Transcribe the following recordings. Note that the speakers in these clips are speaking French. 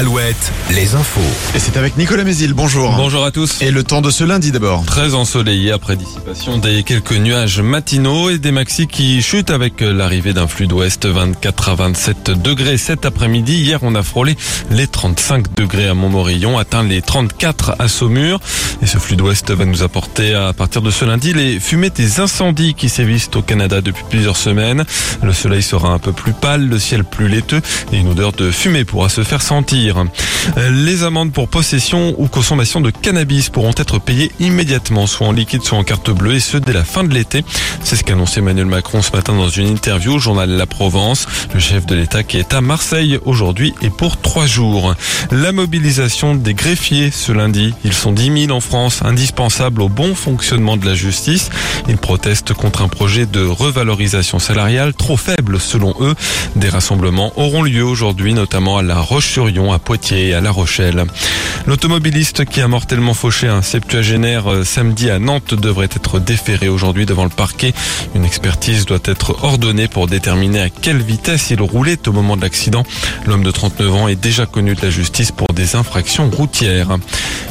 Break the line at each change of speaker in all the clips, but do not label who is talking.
Alouette, les infos.
Et c'est avec Nicolas Mézil, bonjour.
Bonjour à tous.
Et le temps de ce lundi d'abord.
Très ensoleillé après dissipation des quelques nuages matinaux et des maxis qui chutent avec l'arrivée d'un flux d'ouest 24 à 27 degrés cet après-midi. Hier, on a frôlé les 35 degrés à Montmorillon, atteint les 34 à Saumur. Et ce flux d'ouest va nous apporter à partir de ce lundi les fumées des incendies qui sévissent au Canada depuis plusieurs semaines. Le soleil sera un peu plus pâle, le ciel plus laiteux et une odeur de fumée pourra se faire sentir. Les amendes pour possession ou consommation de cannabis pourront être payées immédiatement, soit en liquide, soit en carte bleue, et ce dès la fin de l'été. C'est ce qu'a annoncé Emmanuel Macron ce matin dans une interview au journal La Provence. Le chef de l'État qui est à Marseille aujourd'hui et pour trois jours. La mobilisation des greffiers ce lundi. Ils sont 10 000 en France, indispensables au bon fonctionnement de la justice. Ils protestent contre un projet de revalorisation salariale trop faible selon eux. Des rassemblements auront lieu aujourd'hui, notamment à La Roche-sur-Yon, Poitiers et à La Rochelle. L'automobiliste qui a mortellement fauché un septuagénaire euh, samedi à Nantes devrait être déféré aujourd'hui devant le parquet. Une expertise doit être ordonnée pour déterminer à quelle vitesse il roulait au moment de l'accident. L'homme de 39 ans est déjà connu de la justice pour des infractions routières.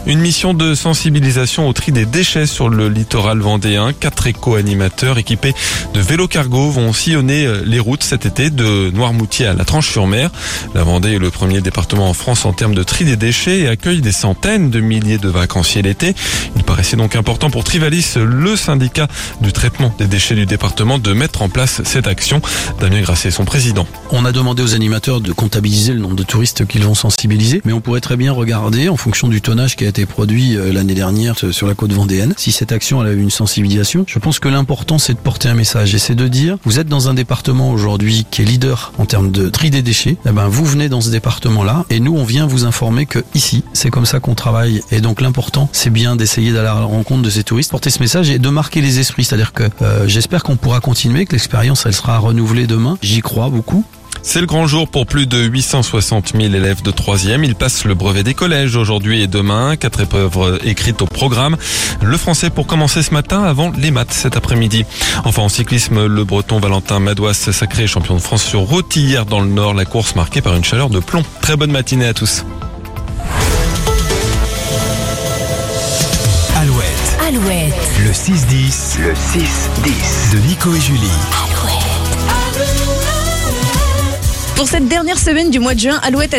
Une mission de sensibilisation au tri des déchets sur le littoral vendéen. Quatre éco-animateurs équipés de vélos cargo vont sillonner euh, les routes cet été de Noirmoutier à la Tranche-sur-Mer. La Vendée est le premier département en France en termes de tri des déchets et accueille des centaines de milliers de vacanciers l'été. Il paraissait donc important pour Trivalis, le syndicat du traitement des déchets du département, de mettre en place cette action. Damien Grasset, son président.
On a demandé aux animateurs de comptabiliser le nombre de touristes qu'ils vont sensibiliser, mais on pourrait très bien regarder en fonction du tonnage qui a été produit euh, l'année dernière euh, sur la côte vendéenne, si cette action a eu une sensibilisation. Je pense que l'important c'est de porter un message et c'est de dire vous êtes dans un département aujourd'hui qui est leader en termes de tri des déchets. Eh ben vous venez dans ce département-là et on vient vous informer que ici c'est comme ça qu'on travaille et donc l'important c'est bien d'essayer d'aller à la rencontre de ces touristes, porter ce message et de marquer les esprits. C'est-à-dire que euh, j'espère qu'on pourra continuer, que l'expérience elle sera renouvelée demain. J'y crois beaucoup.
C'est le grand jour pour plus de 860 000 élèves de 3e. Ils passent le brevet des collèges aujourd'hui et demain. Quatre épreuves écrites au programme. Le français pour commencer ce matin avant les maths cet après-midi. Enfin, en cyclisme, le breton Valentin Madouas sacré champion de France sur route hier dans le Nord. La course marquée par une chaleur de plomb. Très bonne matinée à tous.
Alouette,
Alouette,
le 6-10, le 6-10 de Nico et Julie.
Pour cette dernière semaine du mois de juin, Alouette a